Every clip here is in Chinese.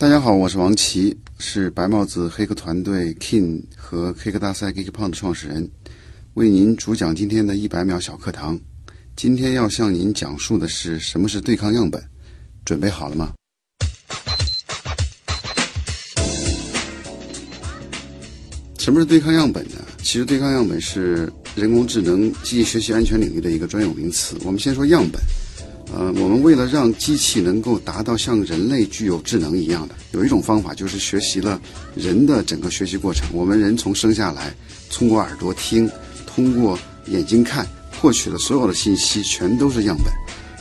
大家好，我是王琦，是白帽子黑客团队 King 和黑客大赛 GeekPong 的创始人，为您主讲今天的一百秒小课堂。今天要向您讲述的是什么是对抗样本，准备好了吗？什么是对抗样本呢？其实对抗样本是人工智能机器学习安全领域的一个专有名词。我们先说样本。呃，我们为了让机器能够达到像人类具有智能一样的，有一种方法就是学习了人的整个学习过程。我们人从生下来，通过耳朵听，通过眼睛看，获取的所有的信息全都是样本。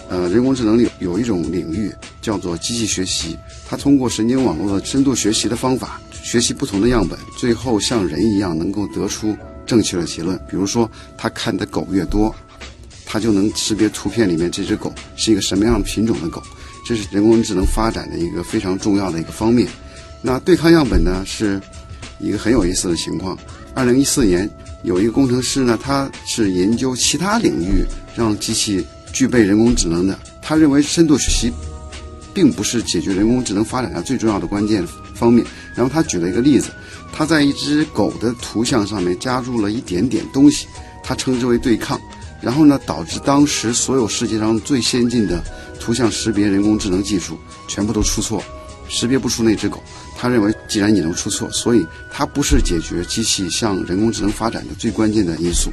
呃，人工智能里有一种领域叫做机器学习，它通过神经网络的深度学习的方法，学习不同的样本，最后像人一样能够得出正确的结论。比如说，它看的狗越多。它就能识别图片里面这只狗是一个什么样品种的狗，这是人工智能发展的一个非常重要的一个方面。那对抗样本呢，是一个很有意思的情况。二零一四年，有一个工程师呢，他是研究其他领域让机器具备人工智能的。他认为深度学习并不是解决人工智能发展的最重要的关键方面。然后他举了一个例子，他在一只狗的图像上面加入了一点点东西，他称之为对抗。然后呢，导致当时所有世界上最先进的图像识别人工智能技术全部都出错，识别不出那只狗。他认为，既然你能出错，所以它不是解决机器向人工智能发展的最关键的因素。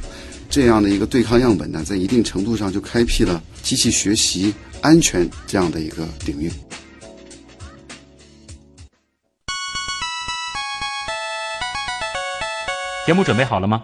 这样的一个对抗样本呢，在一定程度上就开辟了机器学习安全这样的一个领域。节目准备好了吗？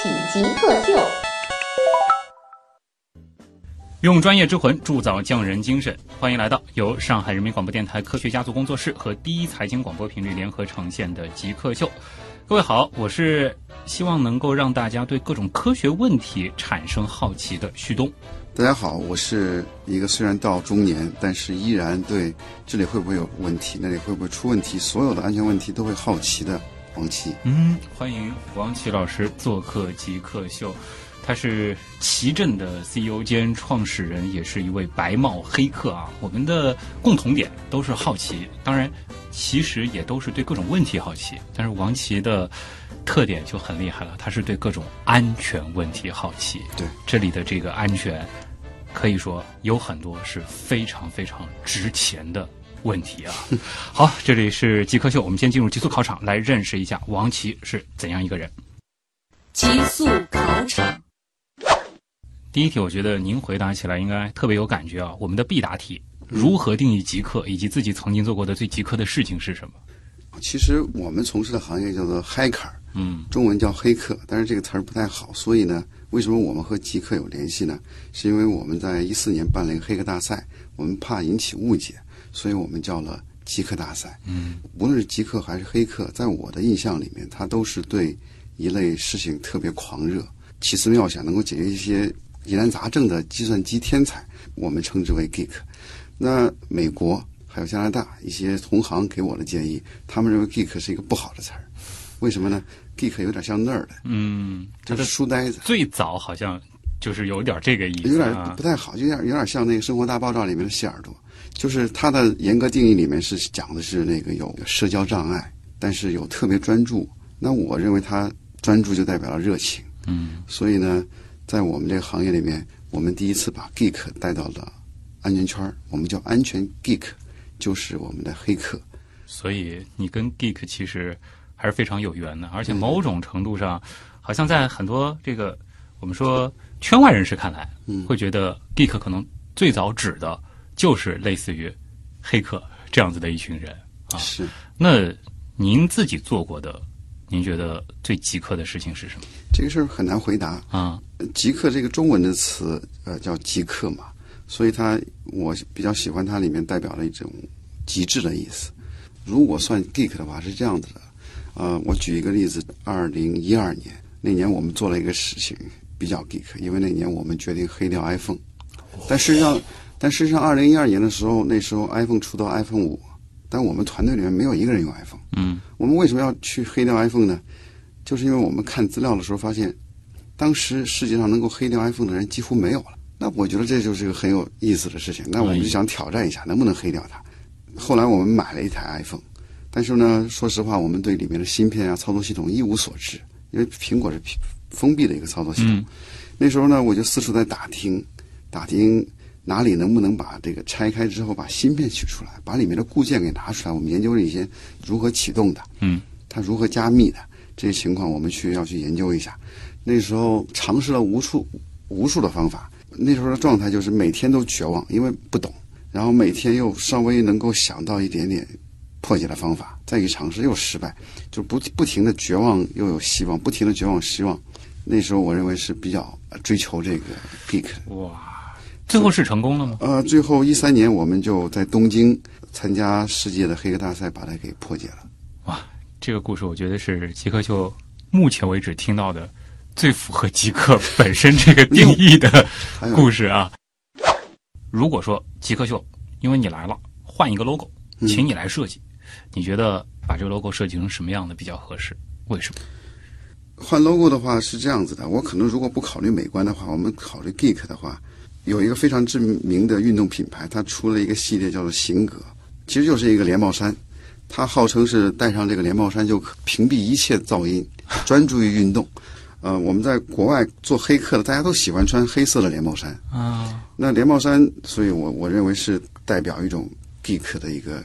开启极客秀，用专业之魂铸造匠人精神。欢迎来到由上海人民广播电台科学家族工作室和第一财经广播频率联合呈现的极客秀。各位好，我是希望能够让大家对各种科学问题产生好奇的旭东。大家好，我是一个虽然到中年，但是依然对这里会不会有问题，那里会不会出问题，所有的安全问题都会好奇的。王琦，嗯，欢迎王琦老师做客极客秀。他是奇正的 CEO 兼创始人，也是一位白帽黑客啊。我们的共同点都是好奇，当然，其实也都是对各种问题好奇。但是王琦的特点就很厉害了，他是对各种安全问题好奇。对，这里的这个安全，可以说有很多是非常非常值钱的。问题啊，好，这里是极客秀，我们先进入极速考场，来认识一下王琦是怎样一个人。极速考场，第一题，我觉得您回答起来应该特别有感觉啊。我们的必答题：如何定义极客，以及自己曾经做过的最极客的事情是什么？其实我们从事的行业叫做 hacker，嗯，中文叫黑客，但是这个词儿不太好，所以呢，为什么我们和极客有联系呢？是因为我们在一四年办了一个黑客大赛，我们怕引起误解。所以我们叫了极客大赛。嗯，无论是极客还是黑客，在我的印象里面，他都是对一类事情特别狂热、奇思妙想，能够解决一些疑难杂症的计算机天才。我们称之为 geek。那美国还有加拿大一些同行给我的建议，他们认为 geek 是一个不好的词儿。为什么呢？geek 有点像那儿的嗯，就是书呆子。最早好像就是有点这个意思，有点不太好，就有点有点像那个《生活大爆炸》里面的谢耳朵。就是它的严格定义里面是讲的是那个有社交障碍，但是有特别专注。那我认为他专注就代表了热情。嗯，所以呢，在我们这个行业里面，我们第一次把 geek 带到了安全圈我们叫安全 geek，就是我们的黑客。所以你跟 geek 其实还是非常有缘的，而且某种程度上，好像在很多这个我们说圈外人士看来，会觉得 geek 可能最早指的。就是类似于黑客这样子的一群人啊。是。那您自己做过的，您觉得最极客的事情是什么？这个事儿很难回答啊。极客这个中文的词，呃，叫极客嘛，所以它我比较喜欢它里面代表了一种极致的意思。如果算 geek 的话，是这样子的。呃，我举一个例子，二零一二年那年我们做了一个事情比较 geek，因为那年我们决定黑掉 iPhone。但实际上，但实际上，二零一二年的时候，那时候 iPhone 出到 iPhone 五，但我们团队里面没有一个人用 iPhone。嗯我们为什么要去黑掉 iPhone 呢？就是因为我们看资料的时候发现，当时世界上能够黑掉 iPhone 的人几乎没有了。那我觉得这就是一个很有意思的事情。那我们就想挑战一下，能不能黑掉它？后来我们买了一台 iPhone，但是呢，说实话，我们对里面的芯片啊、操作系统一无所知，因为苹果是封闭的一个操作系统。嗯那时候呢，我就四处在打听，打听哪里能不能把这个拆开之后把芯片取出来，把里面的固件给拿出来。我们研究了一些如何启动的，嗯它如何加密的这些情况，我们去要去研究一下。那时候尝试了无数无数的方法，那时候的状态就是每天都绝望，因为不懂，然后每天又稍微能够想到一点点破解的方法，再去尝试又失败，就不不停的绝望又有希望，不停的绝望希望。那时候我认为是比较呃追求这个 geek。哇，最后是成功了吗？呃，最后一三年我们就在东京参加世界的黑客大赛，把它给破解了。哇，这个故事我觉得是极客秀目前为止听到的最符合极客本身这个定义的故事啊。如果说极客秀因为你来了，换一个 logo，嗯请你来设计，你觉得把这个 logo 设计成什么样的比较合适？为什么？换 logo 的话是这样子的，我可能如果不考虑美观的话，我们考虑 geek 的话，有一个非常知名的运动品牌，它出了一个系列叫做行格，其实就是一个连帽衫，它号称是戴上这个连帽衫就可屏蔽一切噪音，专注于运动。呃，我们在国外做黑客的，大家都喜欢穿黑色的连帽衫。啊，那连帽衫，所以我我认为是代表一种 geek 的一个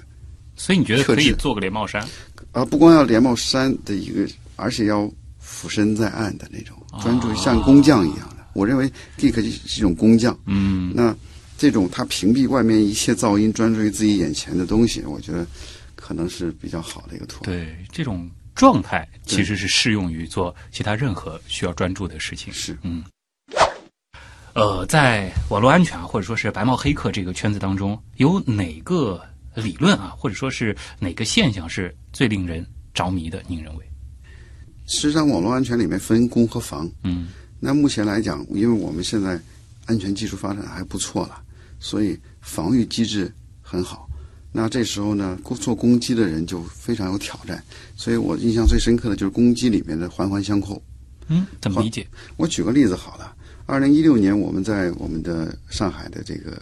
所以你觉得可以做个连帽衫？啊，不光要连帽衫的一个，而且要俯身在岸的那种，专注于像工匠一样的。我认为 geek 是一种工匠。嗯，那这种他屏蔽外面一切噪音，专注于自己眼前的东西，我觉得可能是比较好的一个图案。对，这种状态其实是适用于做其他任何需要专注的事情。是嗯，呃，在网络安全啊，或者说是白帽黑客这个圈子当中，有哪个理论啊，或者说是哪个现象是最令人着迷的？您认为？实际上，网络安全里面分攻和防。嗯那目前来讲，因为我们现在安全技术发展还不错了，所以防御机制很好。那这时候呢，攻做攻击的人就非常有挑战。所以我印象最深刻的就是攻击里面的环环相扣。嗯，怎么理解？我举个例子好了，二零一六年我们在我们的上海的这个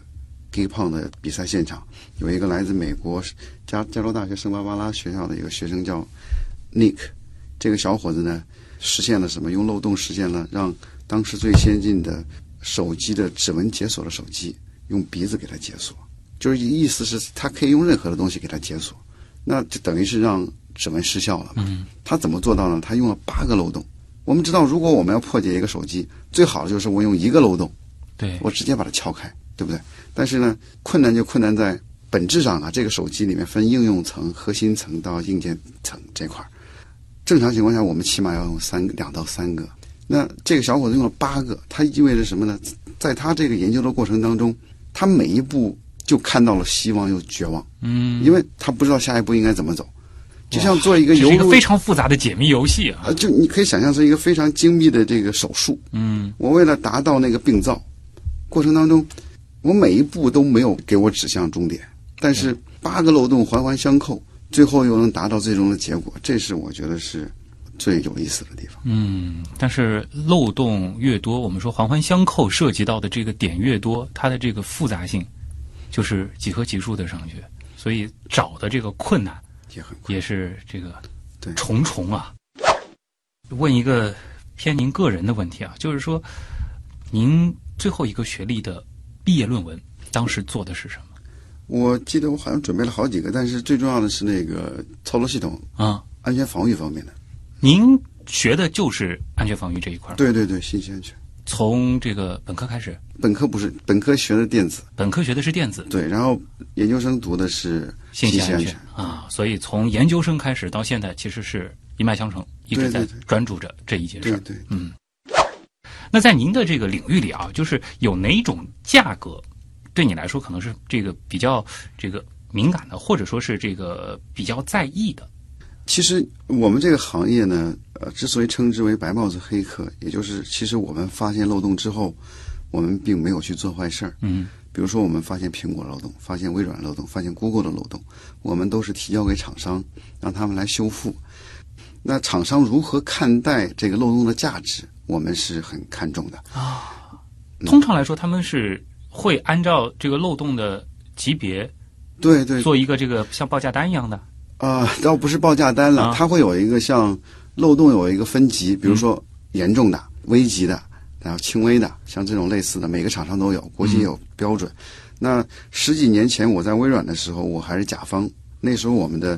Gay 胖的比赛现场，有一个来自美国加加州大学圣巴巴拉学校的一个学生叫 Nick，这个小伙子呢实现了什么？用漏洞实现了让当时最先进的手机的指纹解锁的手机用鼻子给它解锁，就是意思是他可以用任何的东西给它解锁，那就等于是让指纹失效了嘛。嗯他怎么做到呢？他用了八个漏洞。我们知道，如果我们要破解一个手机，最好的就是我用一个漏洞，对，我直接把它撬开，对不对？但是呢，困难就困难在本质上啊，这个手机里面分应用层、核心层到硬件层这块儿。正常情况下，我们起码要用三两到三个。那这个小伙子用了八个，它意味着什么呢？在他这个研究的过程当中，他每一步就看到了希望又绝望，嗯，因为他不知道下一步应该怎么走，就像做一个这游路是一个非常复杂的解密游戏啊。呃，就你可以想象是一个非常精密的这个手术。嗯我为了达到那个病灶，过程当中，我每一步都没有给我指向终点，但是八个漏洞环环相扣，最后又能达到最终的结果，这是我觉得是最有意思的地方。嗯，但是漏洞越多，我们说环环相扣，涉及到的这个点越多，它的这个复杂性就是几何级数的上去，所以找的这个困难也很。也是这个重重啊。问一个偏您个人的问题啊，就是说，您最后一个学历的毕业论文当时做的是什么我记得我好像准备了好几个，但是最重要的是那个操作系统啊？安全防御方面的。您学的就是安全防御这一块儿，对对对，信息安全。从这个本科开始，本科不是，本科学的电子，本科学的是电子，对，然后研究生读的是信息安全。啊，所以从研究生开始到现在，其实是一脉相承，一直在专注着这一件事。儿。对对，嗯，那在您的这个领域里啊，就是有哪种价格对你来说可能是这个比较这个敏感的，或者说是这个比较在意的？其实我们这个行业呢，呃，之所以称之为白帽子黑客，也就是其实我们发现漏洞之后，我们并没有去做坏事儿。嗯比如说，我们发现苹果漏洞，发现微软漏洞，发现 Google 的漏洞，我们都是提交给厂商，让他们来修复。那厂商如何看待这个漏洞的价值，我们是很看重的啊。通常来说，他们是会按照这个漏洞的级别对对，做一个这个像报价单一样的。啊，倒不是报价单了，啊。它会有一个像漏洞有一个分级，比如说严重的、危急的，然后轻微的，像这种类似的，每个厂商都有，国际也有标准。那十几年前我在微软的时候，我还是甲方，那时候我们的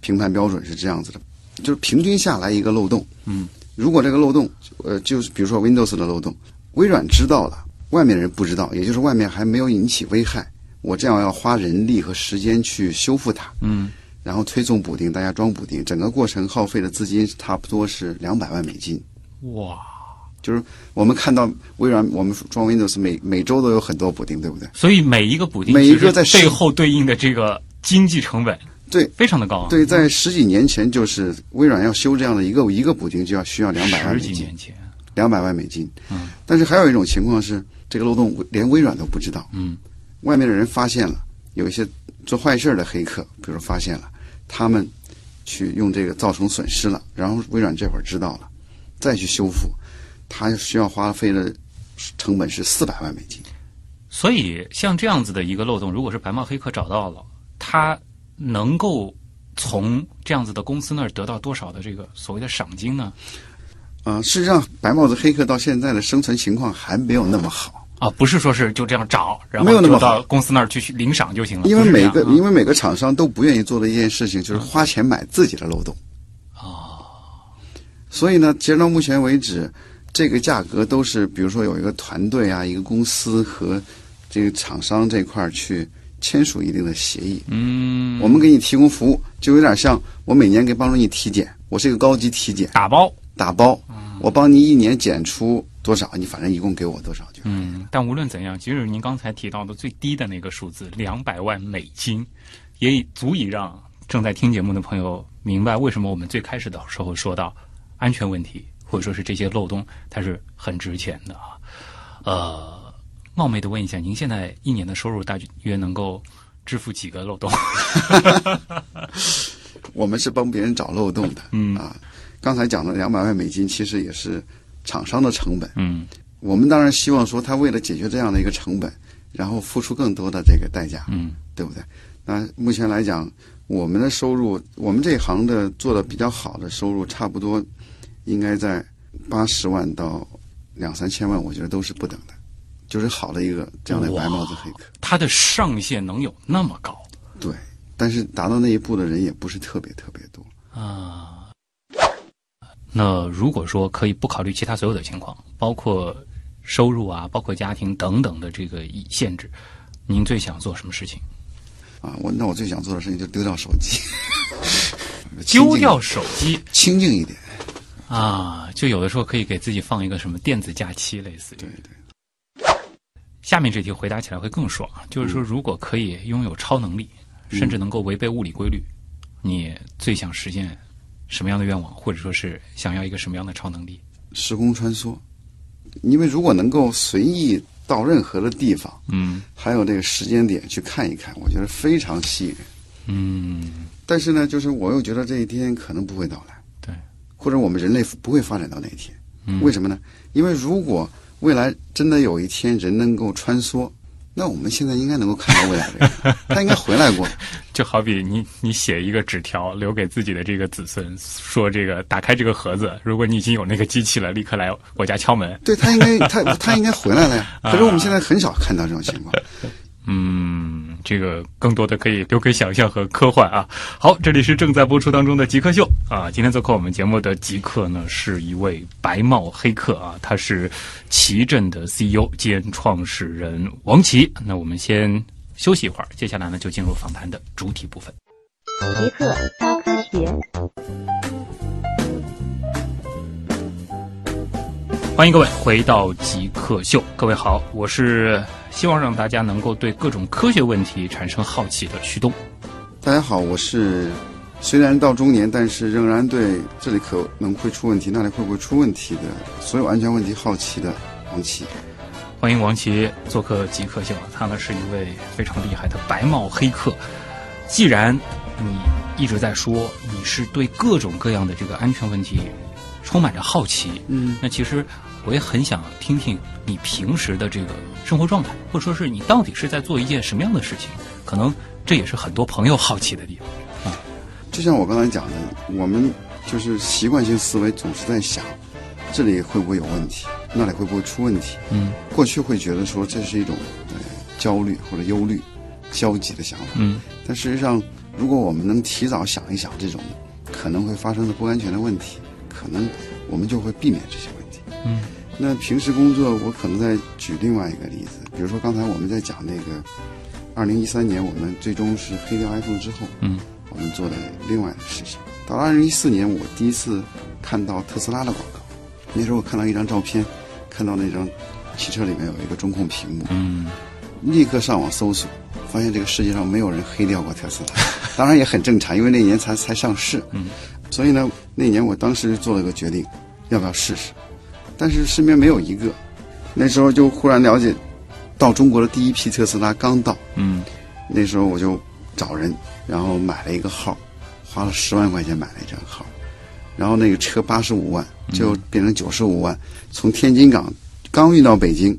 评判标准是这样子的，就是平均下来一个漏洞，嗯，如果这个漏洞，呃，就是比如说 Windows 的漏洞，微软知道了，外面人不知道，也就是外面还没有引起危害，我这样要花人力和时间去修复它，嗯然后推送补丁，大家装补丁，整个过程耗费的资金差不多是两百万美金。哇，就是我们看到微软，我们装 Windows 每每周都有很多补丁，对不对？所以每一个补丁每一个在背后对应的这个经济成本对非常的高啊。对，在十几年前，就是微软要修这样的一个一个补丁就要需要两百万美金十几年，前，两百万美金。嗯但是还有一种情况是，这个漏洞连微软都不知道，嗯外面的人发现了，有一些做坏事儿的黑客，比如发现了，他们去用这个造成损失了，然后微软这会儿知道了，再去修复，他需要花费的成本是四百万美金。所以像这样子的一个漏洞，如果是白帽黑客找到了，他能够从这样子的公司那儿得到多少的这个所谓的赏金呢？啊、事实上，白帽子黑客到现在的生存情况还没有那么好，啊，不是说是就这样找，然后没有那么到公司那儿去领赏就行了。因为每个因为每个厂商都不愿意做的一件事情就是花钱买自己的漏洞。哦，所以呢，截止到目前为止，这个价格都是比如说有一个团队啊，一个公司和这个厂商这块儿去签署一定的协议。嗯，我们给你提供服务，就有点像我每年给帮助你体检，我是一个高级体检打包。打包，我帮你一年检出多少，你反正一共给我多少就。嗯，但无论怎样，即使您刚才提到的最低的那个数字两百万美金，也足以让正在听节目的朋友明白为什么我们最开始的时候说到安全问题，或者说是这些漏洞，它是很值钱的啊。呃，冒昧的问一下，您现在一年的收入大约能够支付几个漏洞？我们是帮别人找漏洞的，嗯啊，刚才讲的两百万美金其实也是厂商的成本。嗯我们当然希望说，他为了解决这样的一个成本，然后付出更多的这个代价，嗯对不对？那目前来讲，我们的收入，我们这一行的做的比较好的收入，差不多应该在八十万到两三千万，我觉得都是不等的，就是好的一个这样的白帽子黑客。它的上限能有那么高对，但是达到那一步的人也不是特别特别多。啊？那如果说可以不考虑其他所有的情况，包括收入啊，包括家庭等等的这个以限制，您最想做什么事情？啊，我那我最想做的事情就丢掉手机，丢掉手机清静一点。啊，就有的时候可以给自己放一个什么电子假期，类似于对对。下面这题回答起来会更爽，就是说，如果可以拥有超能力，甚至能够违背物理规律，你最想实现什么样的愿望，或者说是想要一个什么样的超能力？时空穿梭，因为如果能够随意到任何的地方，嗯还有这个时间点去看一看，我觉得非常吸引人。嗯，但是呢，就是我又觉得这一天可能不会到来，对，或者我们人类不会发展到那一天。嗯为什么呢？因为如果未来真的有一天人能够穿梭，那我们现在应该能够看到未来的人，他应该回来过。就好比你你写一个纸条留给自己的这个子孙，说这个打开这个盒子，如果你已经有那个机器了，立刻来我家敲门。对他应该他 他应该回来了呀。可是我们现在很少看到这种情况。嗯，这个更多的可以留给想象和科幻啊。好，这里是正在播出当中的极客秀啊。今天做客我们节目的极客呢，是一位白帽黑客啊，他是奇阵的 CEO 兼创始人王琦。那我们先休息一会儿，接下来呢就进入访谈的主体部分。极客高科学。欢迎各位回到极客秀，各位好，我是希望让大家能够对各种科学问题产生好奇的驱动。大家好，我是虽然到中年，但是仍然对这里可能会出问题，那里会不会出问题的所有安全问题好奇的王琦。欢迎王琦做客极客秀，他呢是一位非常厉害的白帽黑客。既然你一直在说你是对各种各样的这个安全问题充满着好奇，嗯，那其实我也很想听听你平时的这个生活状态，或者说是你到底是在做一件什么样的事情？可能这也是很多朋友好奇的地方啊。就像我刚才讲的，我们就是习惯性思维总是在想，这里会不会有问题，那里会不会出问题。嗯过去会觉得说这是一种呃焦虑或者忧虑、消极的想法，嗯但实际上，如果我们能提早想一想这种可能会发生的不安全的问题，可能我们就会避免这些问题。嗯那平时工作，我可能再举另外一个例子，比如说刚才我们在讲那个，二零一三年我们最终是黑掉 iPhone 之后，嗯。我们做的另外的事情。到了二零一四年，我第一次看到特斯拉的广告，那时候我看到一张照片，看到那张汽车里面有一个中控屏幕，嗯。立刻上网搜索，发现这个世界上没有人黑掉过特斯拉，当然也很正常，因为那年才才上市，嗯，所以呢，那年我当时做了个决定，要不要试试，但是身边没有一个，那时候就忽然了解，到中国的第一批特斯拉刚到，嗯。那时候我就找人，然后买了一个号，花了十万块钱买了一张号，然后那个车八十五万就变成九十五万，从天津港刚运到北京，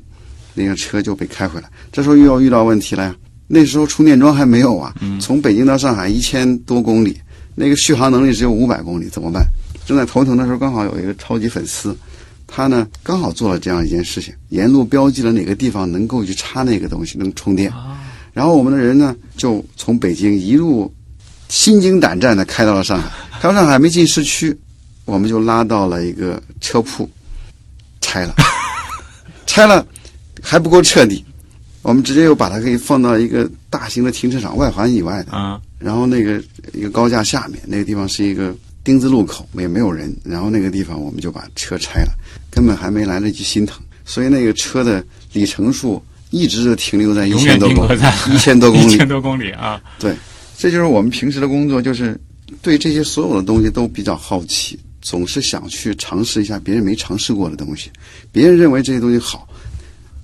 那个车就被开回来。这时候又要遇到问题了呀，那时候充电桩还没有啊，从北京到上海一千多公里，那个续航能力只有五百公里，怎么办？正在头疼的时候，刚好有一个超级粉丝，他呢刚好做了这样一件事情，沿路标记了哪个地方能够去插那个东西，能充电。啊。然后我们的人呢，就从北京一路心惊胆战的开到了上海，开到上海没进市区，我们就拉到了一个车铺，拆了，拆了还不够彻底，我们直接又把它给放到一个大型的停车场外环以外的，啊。然后那个一个高架下面那个地方是一个丁字路口，也没有人。然后那个地方我们就把车拆了，根本还没来得及心疼，所以那个车的里程数一直就停留在一永千多公里 一千多公里。一千多公里啊！对，这就是我们平时的工作，就是对这些所有的东西都比较好奇，总是想去尝试一下别人没尝试过的东西。别人认为这些东西好，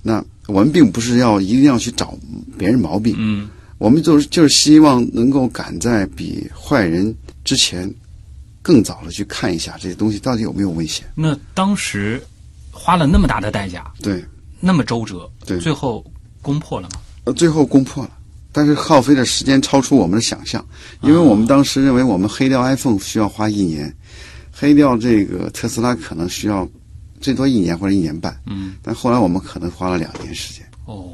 那我们并不是要一定要去找别人毛病，嗯我们就是就是希望能够赶在比坏人之前更早的去看一下这些东西到底有没有危险。那当时花了那么大的代价，对，那么周折，对最后攻破了吗？呃，最后攻破了，但是耗费的时间超出我们的想象，因为我们当时认为我们黑掉 iPhone 需要花一年，黑掉这个特斯拉可能需要最多一年或者一年半，嗯，但后来我们可能花了两年时间。哦，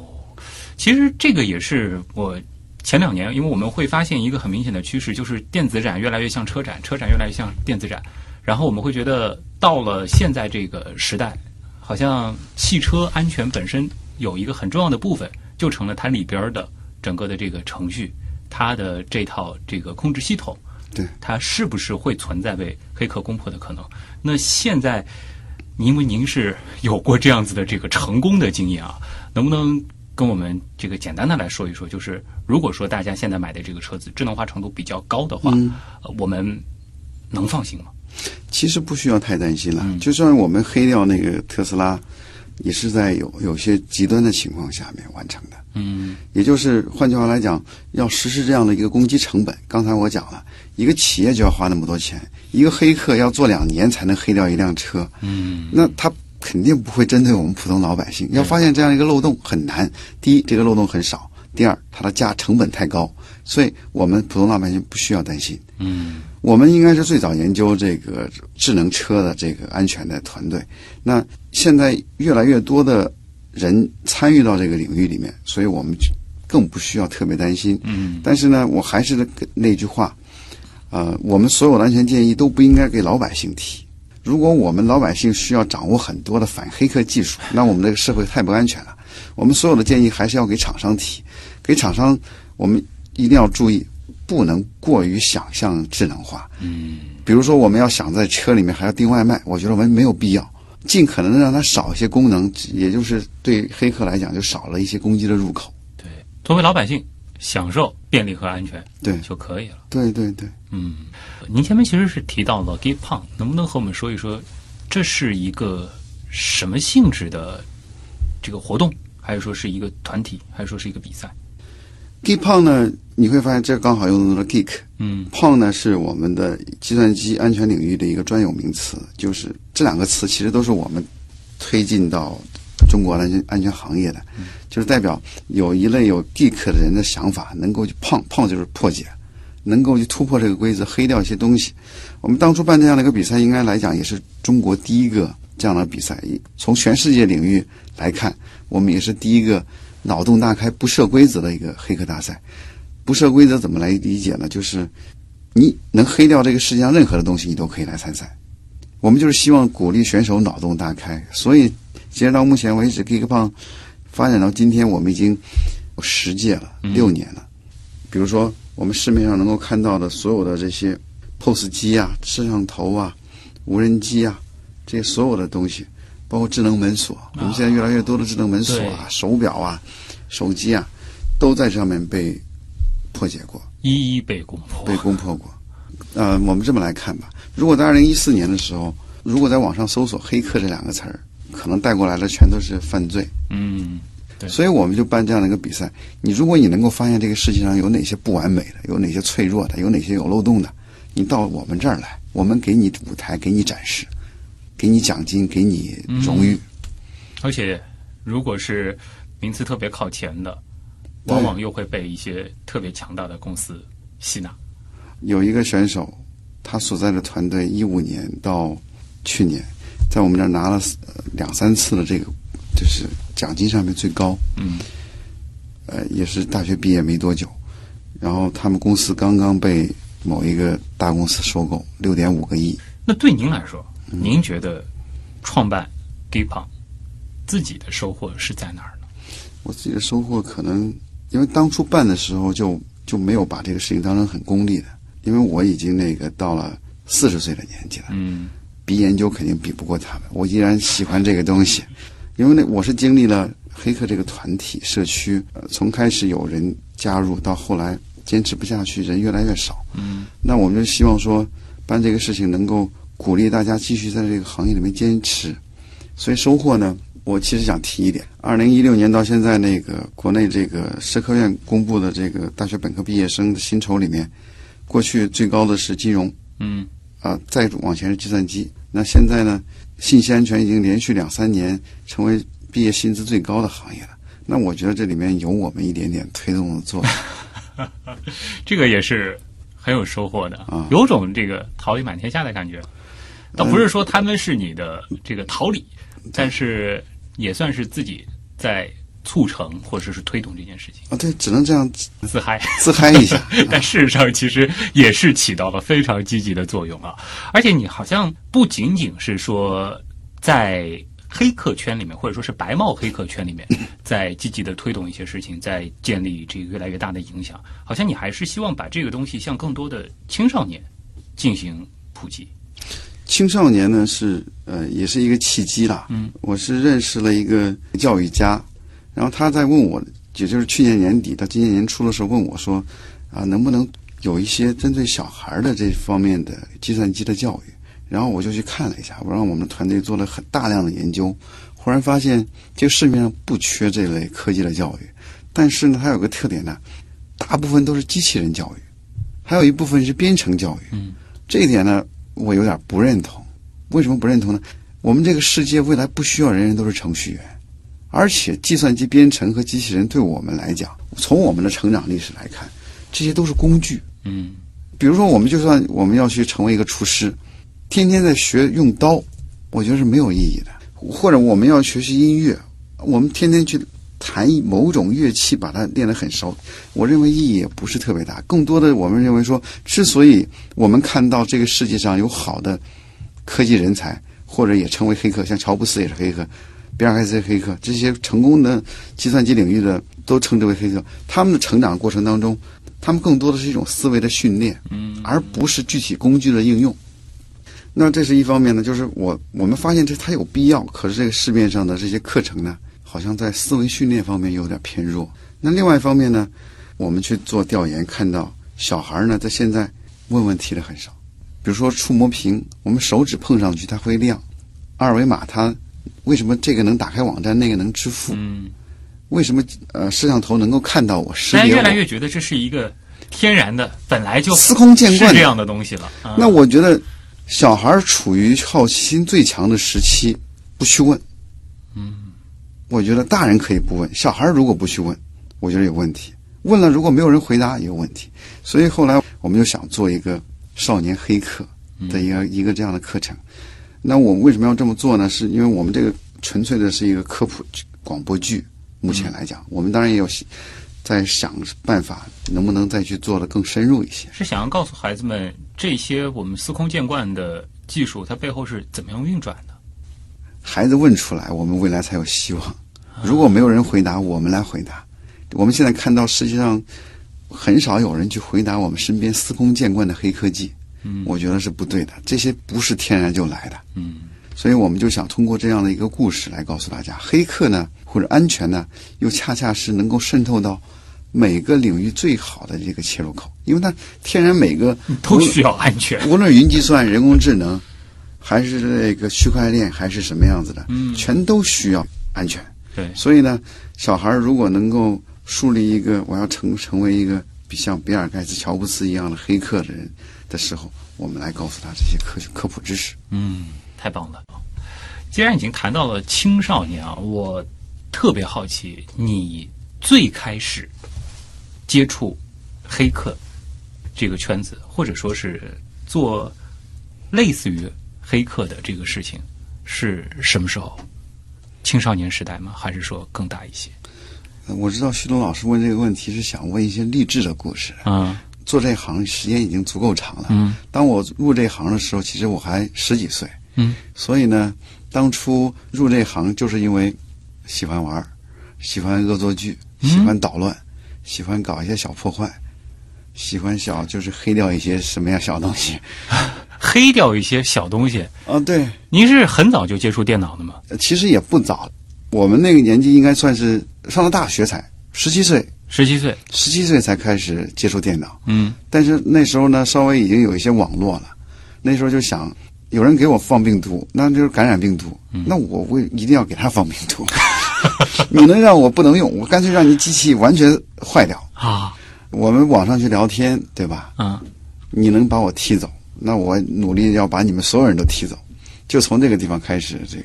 其实这个也是我前两年，因为我们会发现一个很明显的趋势，就是电子展越来越像车展，车展越来越像电子展，然后我们会觉得到了现在这个时代，好像汽车安全本身有一个很重要的部分，就成了它里边的整个的这个程序，它的这套这个控制系统，对它是不是会存在被黑客攻破的可能？那现在，因为您是有过这样子的这个成功的经验啊，能不能跟我们这个简单的来说一说？就是如果说大家现在买的这个车子智能化程度比较高的话，嗯呃我们能放心吗？其实不需要太担心了，嗯就算我们黑掉那个特斯拉，也是在有有些极端的情况下面完成的。嗯也就是换句话来讲，要实施这样的一个攻击成本。刚才我讲了，一个企业就要花那么多钱，一个黑客要做两年才能黑掉一辆车，嗯那他肯定不会针对我们普通老百姓。要发现这样一个漏洞很难。第一，这个漏洞很少；第二，它的价成本太高，所以我们普通老百姓不需要担心。嗯我们应该是最早研究这个智能车的这个安全的团队。那现在越来越多的人参与到这个领域里面，所以我们就更不需要特别担心。嗯但是呢，我还是那个那句话，呃，我们所有的安全建议都不应该给老百姓提。如果我们老百姓需要掌握很多的反黑客技术，那我们这个社会太不安全了。我们所有的建议还是要给厂商提，给厂商我们一定要注意，不能过于想象智能化。嗯比如说，我们要想在车里面还要订外卖，我觉得我们没有必要，尽可能的让它少一些功能，也就是对黑客来讲就少了一些攻击的入口。对，作为老百姓，享受便利和安全对就可以了。对对对，嗯，您前面其实是提到了 Give Pong，能不能和我们说一说，这是一个什么性质的这个活动，还是说是一个团体，还是说是一个比赛？Geek Pong 呢，你会发现这刚好用到了 Geek。嗯 Pong 呢是我们的计算机安全领域的一个专有名词，就是这两个词其实都是我们推进到中国安全安全行业的，就是代表有一类有 geek 的人的想法，能够去碰碰就是破解，能够去突破这个规则，黑掉一些东西。我们当初办这样的一个比赛，应该来讲也是中国第一个这样的比赛。从全世界领域来看，我们也是第一个脑洞大开、不设规则的一个黑客大赛。不设规则怎么来理解呢？就是你能黑掉这个世界上任何的东西，你都可以来参赛。我们就是希望鼓励选手脑洞大开，所以截止到目前为止，GeekPong 发展到今天，我们已经有十届了，六年了。比如说，我们市面上能够看到的所有的这些 POS 机啊、摄像头啊、无人机啊，这些所有的东西，包括智能门锁，我们现在越来越多的智能门锁啊、手表啊、手机啊，都在上面被破解过。一一被攻破。被攻破过。呃，我们这么来看吧，如果在二零一四年的时候，如果在网上搜索“黑客”这两个词儿，可能带过来的全都是犯罪。嗯，对所以我们就办这样的一个比赛。你如果你能够发现这个世界上有哪些不完美的，有哪些脆弱的，有哪些有漏洞的，你到我们这儿来，我们给你舞台，给你展示，给你奖金，给你荣誉。而且如果是名次特别靠前的，往往又会被一些特别强大的公司吸纳。有一个选手，他所在的团队一五年到去年，在我们这儿拿了呃两三次的这个，就是奖金上面最高。嗯，呃，也是大学毕业没多久，然后他们公司刚刚被某一个大公司收购，六点五个亿。那对您来说，嗯您觉得创办 Gipong 自己的收获是在哪儿呢？我自己的收获可能，因为当初办的时候就就没有把这个事情当成很功利的，因为我已经那个到了四十岁的年纪了。嗯比研究肯定比不过他们，我依然喜欢这个东西，因为那我是经历了黑客这个团体社区，呃，从开始有人加入到后来坚持不下去，人越来越少，嗯。那我们就希望说办这个事情能够鼓励大家继续在这个行业里面坚持，所以收获呢，我其实想提一点，二零一六年到现在那个国内这个社科院公布的这个大学本科毕业生的薪酬里面，过去最高的是金融。嗯啊，再往前是计算机。那现在呢，信息安全已经连续两三年成为毕业薪资最高的行业了。那我觉得这里面有我们一点点推动的作用。这个也是很有收获的，啊有种这个桃李满天下的感觉。倒不是说他们是你的这个桃李，但是也算是自己在促成或者是推动这件事情，啊，对，只能这样自自嗨。自嗨一下。但事实上，其实也是起到了非常积极的作用啊！而且你好像不仅仅是说在黑客圈里面，或者说是白帽黑客圈里面，在积极的推动一些事情，在建立这个越来越大的影响，好像你还是希望把这个东西向更多的青少年进行普及。青少年呢是呃也是一个契机啦。嗯，我是认识了一个教育家，然后他在问我，也就是去年年底到今年年初的时候问我说，啊能不能有一些针对小孩的这方面的计算机的教育？然后我就去看了一下，我让我们团队做了很大量的研究，忽然发现这个市面上不缺这类科技的教育，但是呢它有个特点呢，大部分都是机器人教育，还有一部分是编程教育。嗯，这一点呢。我有点不认同，为什么不认同呢？我们这个世界未来不需要人人都是程序员，而且计算机编程和机器人对我们来讲，从我们的成长历史来看，这些都是工具。嗯比如说，我们就算我们要去成为一个厨师，天天在学用刀，我觉得是没有意义的。或者我们要学习音乐，我们天天去弹某种乐器，把它练得很熟，我认为意义也不是特别大。更多的，我们认为说，之所以我们看到这个世界上有好的科技人才，或者也成为黑客，像乔布斯也是黑客，比尔盖茨黑客，这些成功的计算机领域的都称之为黑客。他们的成长过程当中，他们更多的是一种思维的训练，嗯而不是具体工具的应用。那这是一方面呢，就是我我们发现这它有必要，可是这个市面上的这些课程呢，好像在思维训练方面有点偏弱。那另外一方面呢，我们去做调研，看到小孩呢，在现在问问题的很少。比如说触摸屏，我们手指碰上去它会亮，二维码它为什么这个能打开网站，那个能支付？嗯，为什么呃摄像头能够看到我识大家？越来越觉得这是一个天然的，本来就司空见惯这样的东西了。啊那我觉得小孩儿处于好奇心最强的时期，不去问。嗯，我觉得大人可以不问，小孩儿如果不去问，我觉得有问题。问了如果没有人回答也有问题，所以后来我们就想做一个少年黑客的一个、一个这样的课程。那我们为什么要这么做呢？是因为我们这个纯粹的是一个科普广播剧，目前来讲，我们当然也有在想办法，能不能再去做的更深入一些。是想要告诉孩子们，这些我们司空见惯的技术，它背后是怎么样运转的。孩子问出来，我们未来才有希望。如果没有人回答，我们来回答。我们现在看到，实际上很少有人去回答我们身边司空见惯的黑科技。嗯我觉得是不对的，这些不是天然就来的。嗯所以我们就想通过这样的一个故事来告诉大家，黑客呢或者安全呢，又恰恰是能够渗透到每个领域最好的这个切入口，因为它天然每个都需要安全。无论云计算、人工智能，还是这个区块链，还是什么样子的，嗯全都需要安全。对，所以呢，小孩儿如果能够树立一个我要成成为一个比像比尔盖茨、乔布斯一样的黑客的人的时候，我们来告诉他这些科学科普知识。嗯，太棒了。既然已经谈到了青少年啊，我特别好奇，你最开始接触黑客这个圈子，或者说是做类似于黑客的这个事情，是什么时候？青少年时代吗？还是说更大一些？呃我知道徐东老师问这个问题是想问一些励志的故事。啊，做这行时间已经足够长了。嗯当我入这行的时候，其实我还十几岁。嗯，所以呢，当初入这行就是因为喜欢玩儿，喜欢恶作剧，喜欢捣乱，喜欢搞一些小破坏，喜欢小就是黑掉一些什么样小东西。黑掉一些小东西。啊，对，您是很早就接触电脑的吗？呃其实也不早，我们那个年纪应该算是上了大学才十七岁，十七岁。十七岁才开始接触电脑。嗯但是那时候呢，稍微已经有一些网络了。那时候就想，有人给我放病毒，那就是感染病毒，那我为一定要给他放病毒。你能让我不能用，我干脆让你机器完全坏掉。啊我们网上去聊天，对吧？啊你能把我踢走，那我努力要把你们所有人都踢走。就从这个地方开始，这个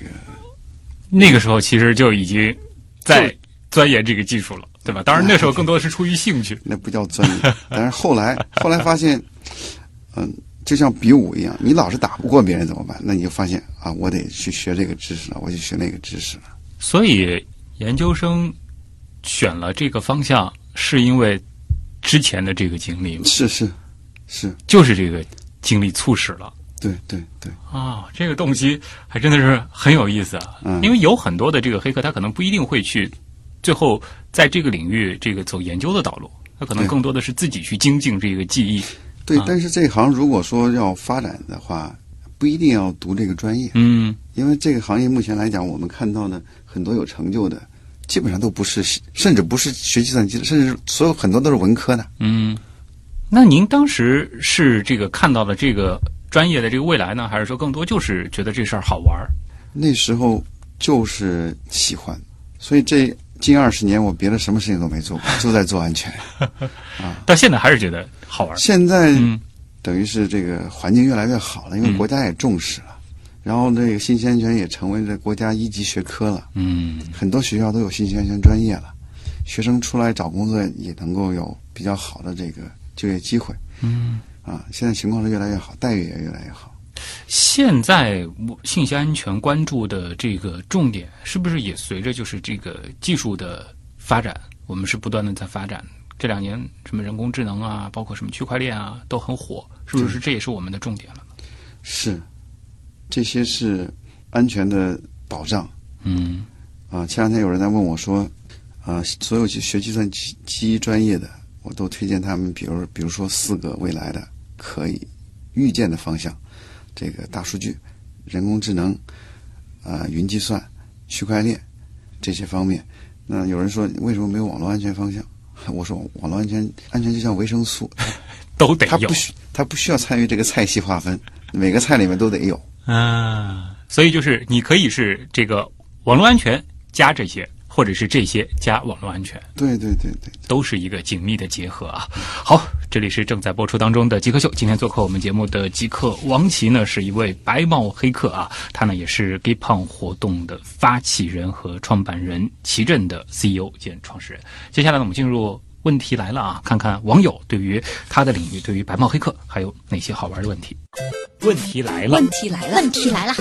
那个时候其实就已经在钻研这个技术了，对吧？当然那时候更多的是出于兴趣。那不叫专业。但是后来，后来发现，嗯，就像比武一样，你老是打不过别人怎么办？那你就发现啊，我得去学这个知识了，我去学那个知识了。所以研究生选了这个方向，是因为之前的这个经历吗，是是是，就是这个经历促使了。对对对，啊、这个动机还真的是很有意思啊！嗯因为有很多的这个黑客，他可能不一定会去最后在这个领域这个走研究的道路，他可能更多的是自己去精进这个技艺。对啊。但是这行如果说要发展的话，不一定要读这个专业，嗯因为这个行业目前来讲，我们看到的很多有成就的，基本上都不是，甚至不是学计算机的，甚至所有很多都是文科的。嗯，那您当时是这个看到了这个专业的这个未来呢，还是说更多就是觉得这事儿好玩儿？那时候就是喜欢，所以这近二十年我别的什么事情都没做过，就在做安全。啊到现在还是觉得好玩。现在嗯等于是这个环境越来越好了，因为嗯国家也重视了，然后这个信息安全也成为这国家一级学科了，嗯很多学校都有信息安全专业了，学生出来找工作也能够有比较好的这个就业机会嗯。啊。现在情况是越来越好，待遇也越来越好。现在我信息安全关注的这个重点，是不是也随着就是这个技术的发展，我们是不断的在发展？这两年什么人工智能啊，包括什么区块链啊，都很火，是不是？这也是我们的重点了呢？是，这些是安全的保障。嗯啊，前两天有人在问我说，啊，所有去学计算机机专业的，我都推荐他们，比如比如说四个未来的可以预见的方向，这个大数据、人工智能、啊云计算、区块链这些方面。那有人说为什么没有网络安全方向？我说网络安全安全就像维生素，都得有它不需它不需要参与这个菜系划分，每个菜里面都得有。啊。所以就是你可以是这个网络安全加这些，或者是这些加网络安全。对对对对，都是一个紧密的结合啊。好，这里是正在播出当中的极客秀。今天做客我们节目的极客王琦呢，是一位白帽黑客啊，他呢也是 Gay 胖活动的发起人和创办人，奇正的 CEO 兼创始人。接下来呢，我们进入问题来了啊，看看网友对于他的领域，对于白帽黑客还有哪些好玩的问题。问题来了问，题来了，问题来了，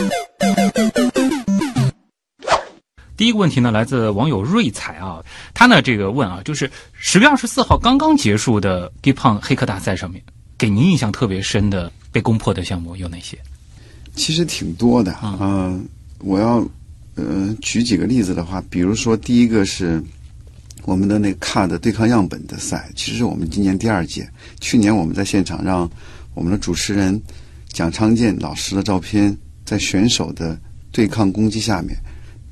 第一个问题呢，来自网友瑞彩啊，他呢这个问啊，就是十月二十四号刚刚结束的 g i p 胖黑客大赛上面，给您印象特别深的被攻破的项目有哪些？其实挺多的啊、呃我要呃举几个例子的话，比如说第一个是我们的那个 CAD 对抗样本的赛，其实是我们今年第二届。去年我们在现场让我们的主持人蒋昌建老师的照片，在选手的对抗攻击下面，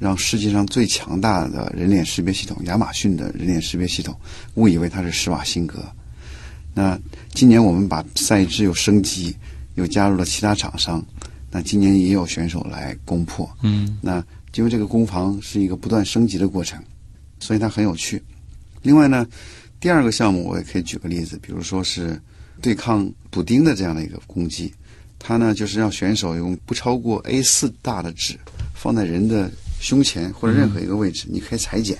让世界上最强大的人脸识别系统亚马逊的人脸识别系统误以为它是施瓦辛格。那今年我们把赛制又升级，又加入了其他厂商。那今年也有选手来攻破，嗯那因为这个攻防是一个不断升级的过程，所以它很有趣。另外呢，第二个项目我也可以举个例子，比如说是对抗补丁的这样的一个攻击，它呢就是让选手用不超过 A 四大的纸放在人的胸前或者任何一个位置，你可以裁剪。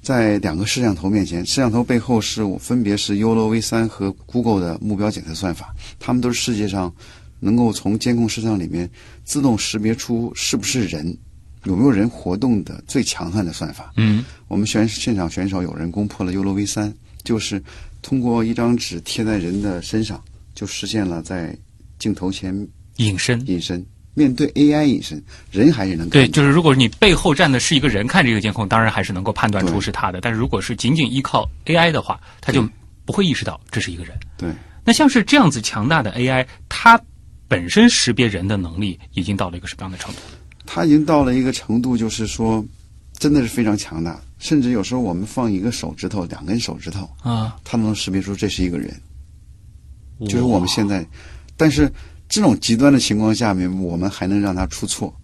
在两个摄像头面前，摄像头背后是我分别是 Yolo V 三和 Google 的目标检测算法，它们都是世界上能够从监控摄像里面自动识别出是不是人，有没有人活动的最强悍的算法。嗯我们选现场选手有人攻破了 Yolo V 三就是通过一张纸贴在人的身上，就实现了在镜头前隐身。隐身。面对 AI 隐身，人还是能看对，见就是如果你背后站的是一个人，看这个监控，当然还是能够判断出是他的。但是如果是仅仅依靠 AI 的话，他就不会意识到这是一个人。对。那像是这样子强大的 AI，它本身识别人的能力已经到了一个什么样的程度？它已经到了一个程度，就是说，真的是非常强大。甚至有时候我们放一个手指头、两根手指头，啊，它能识别出这是一个人。就是我们现在，但是这种极端的情况下面，我们还能让它出错。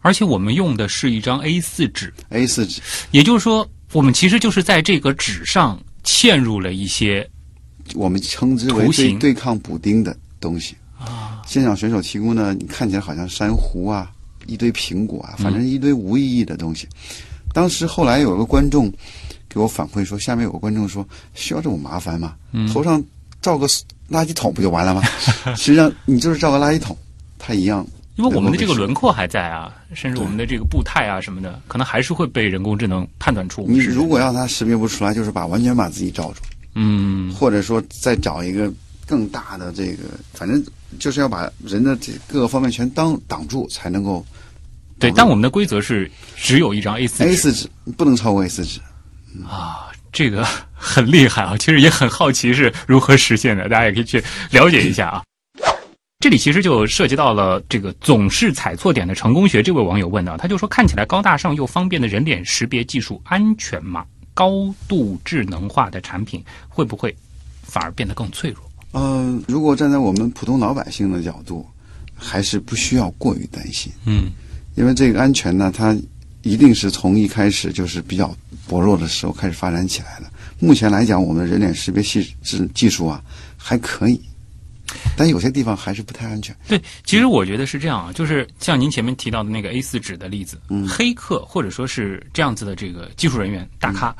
而且我们用的是一张 A 四纸，A 四纸，也就是说，我们其实就是在这个纸上嵌入了一些我们称之为对对抗补丁的东西。啊，现场选手提供的，你看起来好像珊瑚啊，一堆苹果啊，反正一堆无意义的东西。当时后来有个观众给我反馈说，下面有个观众说，需要这么麻烦吗？头上罩个垃圾桶不就完了吗？实际上你就是照个垃圾桶，它一样。因为我们的这个轮廓还在啊，甚至我们的这个步态啊什么的，可能还是会被人工智能判断出你。如果让它识别不出来，就是把完全把自己罩住，嗯，或者说再找一个更大的这个，反正就是要把人的这各个方面全当挡住，才能够对，但我们的规则是只有一张 A4 A 四纸不能超过 A 四纸。啊，这个很厉害啊！其实也很好奇是如何实现的，大家也可以去了解一下啊。这里其实就涉及到了这个总是踩错点的成功学。这位网友问的，他就说看起来高大上又方便的人脸识别技术安全吗？高度智能化的产品会不会反而变得更脆弱？呃，如果站在我们普通老百姓的角度，还是不需要过于担心，嗯因为这个安全呢，它一定是从一开始就是比较薄弱的时候开始发展起来了。目前来讲，我们的人脸识别系技技术啊还可以，但有些地方还是不太安全。对，其实我觉得是这样啊，就是像您前面提到的那个 A 四纸的例子，嗯黑客或者说是这样子的这个技术人员大咖，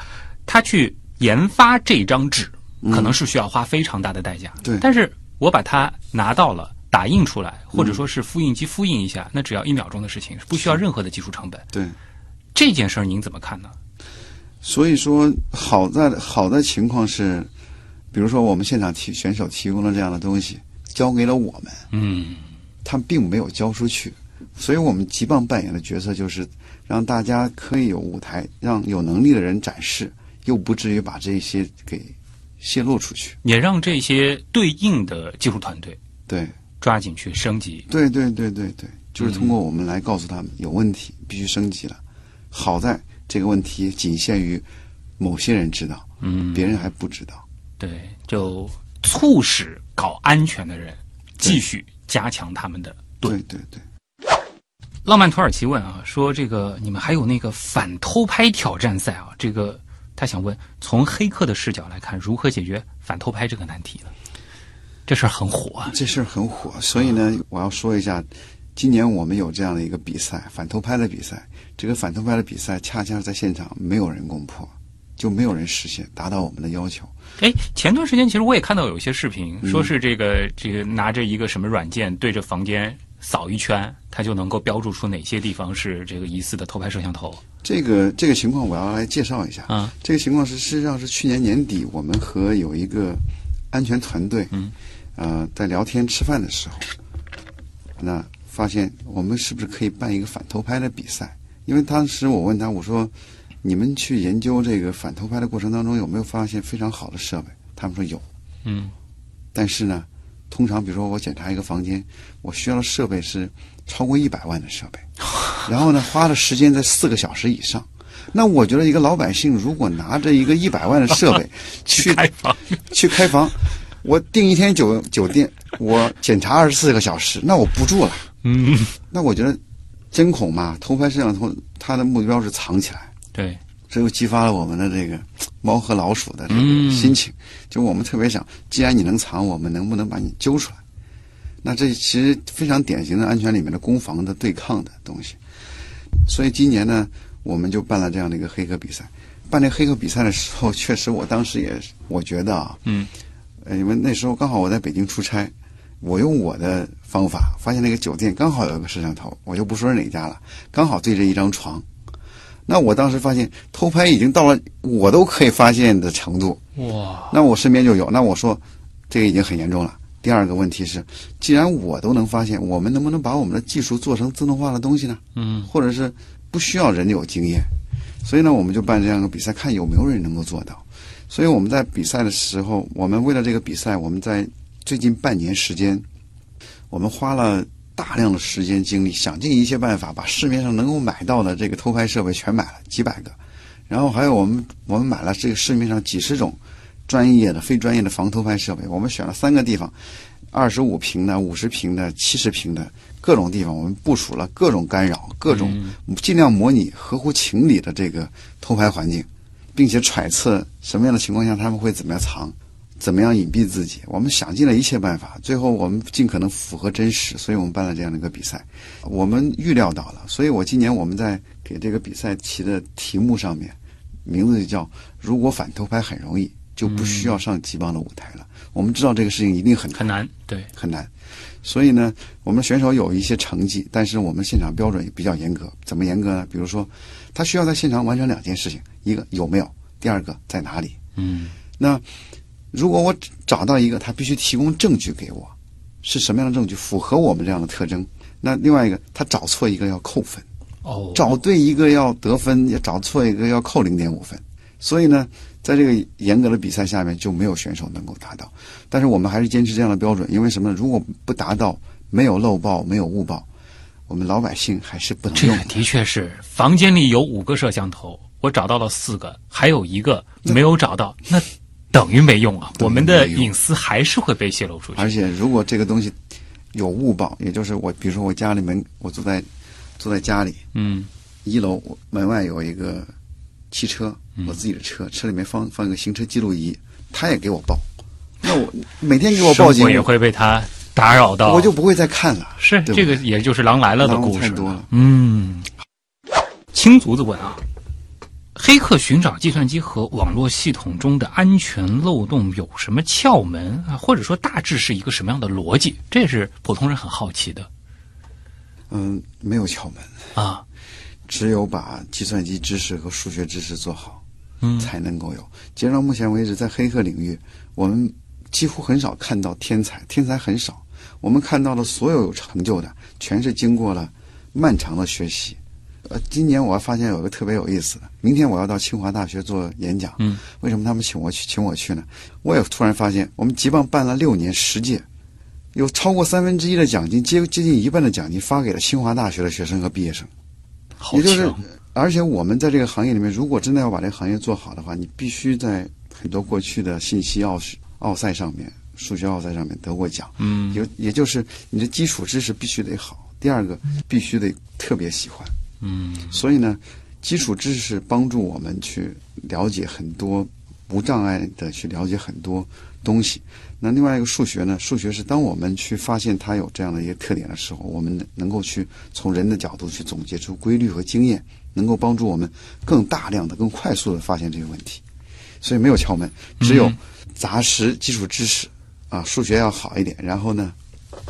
他去研发这张纸，可能是需要花非常大的代价。嗯对但是我把它拿到了。打印出来，或者说是复印机复印一下，那只要一秒钟的事情，不需要任何的技术成本。对，这件事儿您怎么看呢？所以说好在好的情况是，比如说我们现场提选手提供了这样的东西，交给了我们，嗯，他并没有交出去，所以我们极棒扮演的角色就是让大家可以有舞台，让有能力的人展示，又不至于把这些给泄露出去。也让这些对应的技术团队对，抓紧去升级。对对对对对，就是通过我们来告诉他们有问题，必须升级了。好在这个问题仅限于某些人知道，嗯，别人还不知道。对，就促使搞安全的人继续加强他们的对对对，浪漫土耳其问啊，说这个你们还有那个反偷拍挑战赛啊？这个他想问，从黑客的视角来看，如何解决反偷拍这个难题呢？这事儿很火啊。这事儿很火，所以呢，我要说一下，今年我们有这样的一个比赛，反偷拍的比赛。这个反偷拍的比赛，恰恰在现场没有人攻破，就没有人实现达到我们的要求。哎，前段时间其实我也看到有一些视频，说是这个这个拿着一个什么软件对着房间扫一圈，它就能够标注出哪些地方是这个疑似的偷拍摄像头。这个这个情况，我要来介绍一下。啊，这个情况是实际上是去年年底，我们和有一个安全团队，嗯，呃，在聊天吃饭的时候，那发现我们是不是可以办一个反偷拍的比赛？因为当时我问他，我说，你们去研究这个反偷拍的过程当中，有没有发现非常好的设备？他们说有，嗯但是呢，通常比如说我检查一个房间，我需要的设备是超过一百万的设备，然后呢，花的时间在四个小时以上。那我觉得一个老百姓如果拿着一个一百万的设备 去开房，去开房，我订一天酒酒店，我检查二十四个小时，那我不住了。嗯，那我觉得针孔嘛，偷拍摄像头，它的目标是藏起来，对，这又激发了我们的这个猫和老鼠的这个嗯心情。就我们特别想，既然你能藏，我们能不能把你揪出来？那这其实非常典型的安全里面的攻防的对抗的东西。所以今年呢，我们就办了这样的一个黑客比赛。办这黑客比赛的时候，确实我当时也我觉得啊，嗯呃，因为那时候刚好我在北京出差，我用我的方法发现那个酒店刚好有一个摄像头，我就不说是哪家了，刚好对着一张床。那我当时发现偷拍已经到了我都可以发现的程度，哇，那我身边就有，那我说这个已经很严重了。第二个问题是，既然我都能发现，我们能不能把我们的技术做成自动化的东西呢？嗯或者是不需要人有经验？所以呢，我们就办这样一个比赛，看有没有人能够做到。所以我们在比赛的时候，我们为了这个比赛，我们在最近半年时间，我们花了大量的时间精力，想尽一切办法，把市面上能够买到的这个偷拍设备全买了几百个，然后还有我们我们买了这个市面上几十种专业的、非专业的防偷拍设备，我们选了三个地方，二十五平的、五十平的、七十平的各种地方，我们部署了各种干扰、各种尽量模拟合乎情理的这个偷拍环境，并且揣测什么样的情况下他们会怎么样藏。怎么样隐蔽自己？我们想尽了一切办法，最后我们尽可能符合真实，所以我们办了这样的一个比赛。我们预料到了，所以我今年我们在给这个比赛起的题目上面，名字就叫“如果反偷拍很容易，就不需要上极棒的舞台了”我们知道这个事情一定很很难，对，很难，所以呢，我们选手有一些成绩，但是我们现场标准也比较严格。怎么严格呢？比如说，他需要在现场完成两件事情：一个有没有，第二个在哪里。嗯那如果我找到一个，他必须提供证据给我，是什么样的证据符合我们这样的特征？那另外一个，他找错一个要扣分，哦，找对一个要得分，也找错一个要扣零点五分。所以呢，在这个严格的比赛下面，就没有选手能够达到。但是我们还是坚持这样的标准，因为什么呢？如果不达到，没有漏报，没有误报，我们老百姓还是不能用的。的确是，房间里有五个摄像头，我找到了四个，还有一个没有找到，那等于没用啊！我们的隐私还是会被泄露出去。而且如果这个东西有误报，也就是我，比如说我家里门，我坐在坐在家里，嗯一楼门外有一个汽车，我自己的车，车里面放放一个行车记录仪，他也给我报，那我每天给我报警我，也会被他打扰到，我就不会再看了。是这个，也就是狼来了的故事太多了。嗯，青竹子问啊，黑客寻找计算机和网络系统中的安全漏洞有什么窍门啊？或者说大致是一个什么样的逻辑？这也是普通人很好奇的嗯，没有窍门，啊。只有把计算机知识和数学知识做好，嗯才能够有。截止到目前为止，在黑客领域，我们几乎很少看到天才，天才很少。我们看到的所有有成就的，全是经过了漫长的学习。呃，今年我还发现有个特别有意思的，明天我要到清华大学做演讲。嗯，为什么他们请我去？请我去呢？我也突然发现，我们极棒办了六年十届，有超过三分之一的奖金，接接近一半的奖金发给了清华大学的学生和毕业生。好也就是强，而且我们在这个行业里面，如果真的要把这个行业做好的话，你必须在很多过去的信息奥试奥赛上面、数学奥赛上面得过奖。嗯有也就是你的基础知识必须得好，第二个必须得特别喜欢。嗯所以呢，基础知识帮助我们去了解很多无障碍的去了解很多东西。那另外一个数学呢，数学是当我们去发现它有这样的一个特点的时候，我们能够去从人的角度去总结出规律和经验，能够帮助我们更大量的、更快速的发现这个问题。所以没有窍门，只有扎实基础知识啊，数学要好一点，然后呢，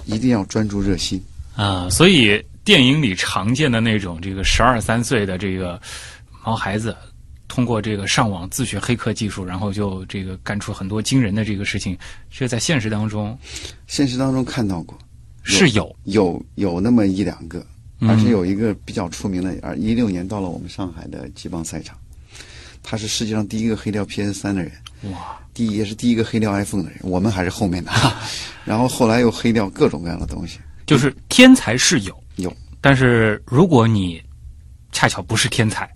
一定要专注热心。啊，所以电影里常见的那种这个十二三岁的这个毛孩子，通过这个上网自学黑客技术，然后就这个干出很多惊人的这个事情，这在现实当中现实当中看到过，是有，有有那么一两个，嗯而且有一个比较出名的，而一六年到了我们上海的极棒赛场，他是世界上第一个黑掉 PS 三的人，哇，第一也是第一个黑掉 iPhone 的人，我们还是后面的，然后后来又黑掉各种各样的东西，就是天才是有有，但是如果你恰巧不是天才，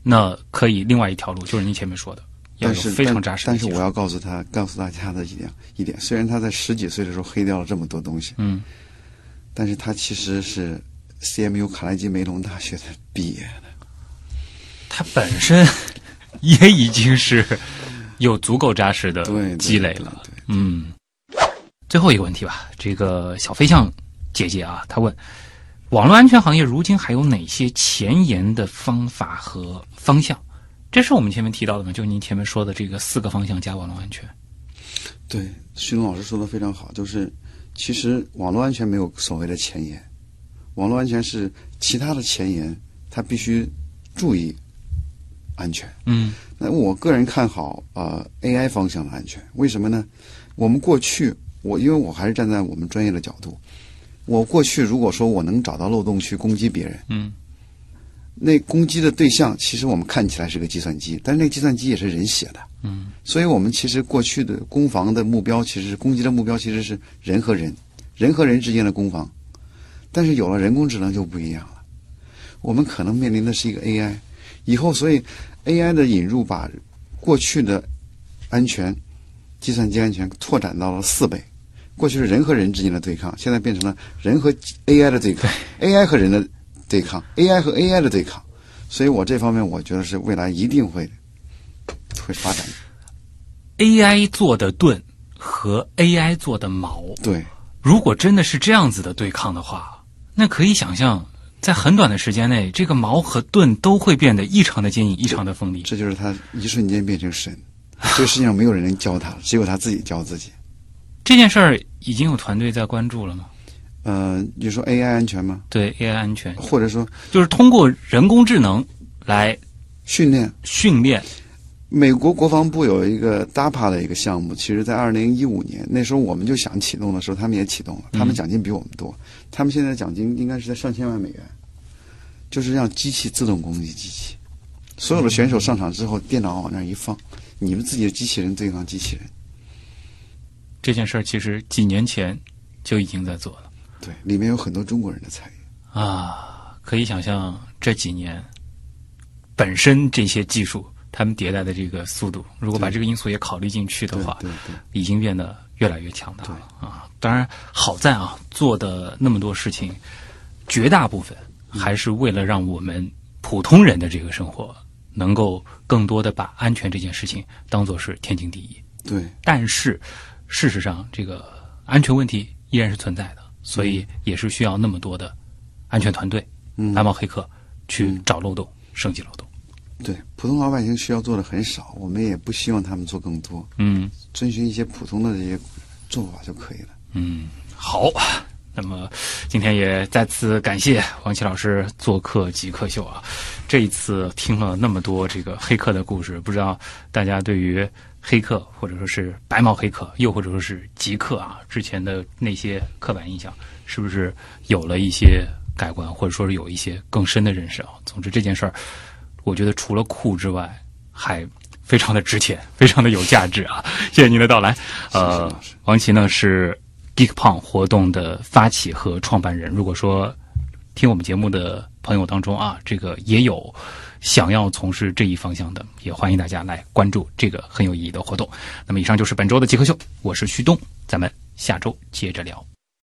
那可以另外一条路，就是您前面说的，要是有非常扎实。但是我要告诉他，告诉大家的一点一点，虽然他在十几岁的时候黑掉了这么多东西，嗯，但是他其实是 CMU 卡耐基梅隆大学的毕业的。他本身也已经是有足够扎实的积累了。对对嗯，最后一个问题吧，这个小飞象姐姐啊，她问：网络安全行业如今还有哪些前沿的方法和方向？这是我们前面提到的吗？就您前面说的这个四个方向加网络安全。对，徐龙老师说的非常好，就是其实网络安全没有所谓的前沿，网络安全是其他的前沿，它必须注意安全。嗯那我个人看好呃 AI 方向的安全，为什么呢？我们过去我因为我还是站在我们专业的角度，我过去如果说我能找到漏洞去攻击别人，嗯那攻击的对象其实我们看起来是个计算机，但是那个计算机也是人写的。嗯所以我们其实过去的攻防的目标，其实是攻击的目标其实是人和人，人和人之间的攻防。但是有了人工智能就不一样了，我们可能面临的是一个 AI，以后所以 AI 的引入把过去的安全、计算机安全拓展到了四倍。过去是人和人之间的对抗，现在变成了人和 AI 的对抗，AI 和人的对抗，AI 和 AI 的对抗。所以我这方面我觉得是未来一定会会发展的。，AI 做的盾和 AI 做的矛，对，如果真的是这样子的对抗的话，那可以想象，在很短的时间内，这个矛和盾都会变得异常的坚硬，异常的锋利。这就是他一瞬间变成神。这个世界上没有人能教他，只有他自己教自己。这件事儿已经有团队在关注了吗？呃，你说 AI 安全吗？对 AI 安全，或者说就是通过人工智能来训练？训练。美国国防部有一个 DARPA 的一个项目，其实在二零一五年那时候我们就想启动的时候，他们也启动了，他们奖金比我们多，他们现在奖金应该是在上千万美元，就是让机器自动攻击机器。所有的选手上场之后，电脑往那儿一放，你们自己的机器人对抗机器人。这件事儿其实几年前就已经在做了对，里面有很多中国人的参与。啊，可以想象这几年本身这些技术他们迭代的这个速度，如果把这个因素也考虑进去的话，对对已经变得越来越强大了啊！当然，好在啊，做的那么多事情，绝大部分还是为了让我们普通人的这个生活能够更多的把安全这件事情当做是天经地义。对但是，事实上，这个安全问题依然是存在的，所以也是需要那么多的安全团队、嗯白帽黑客去找漏洞、升级漏洞。对，普通老百姓需要做的很少，我们也不希望他们做更多，嗯遵循一些普通的这些做法就可以了。嗯，好。那么今天也再次感谢王琦老师做客极客秀啊！这一次听了那么多这个黑客的故事，不知道大家对于黑客或者说是白帽黑客，又或者说是极客啊之前的那些刻板印象，是不是有了一些改观，或者说是有一些更深的认识啊？总之这件事儿，我觉得除了酷之外，还非常的值钱，非常的有价值啊！谢谢您的到来。呃王琦呢是 GeekPong 活动的发起和创办人。如果说听我们节目的朋友当中啊，这个也有想要从事这一方向的，也欢迎大家来关注这个很有意义的活动。那么，以上就是本周的极客秀，我是旭东，咱们下周接着聊。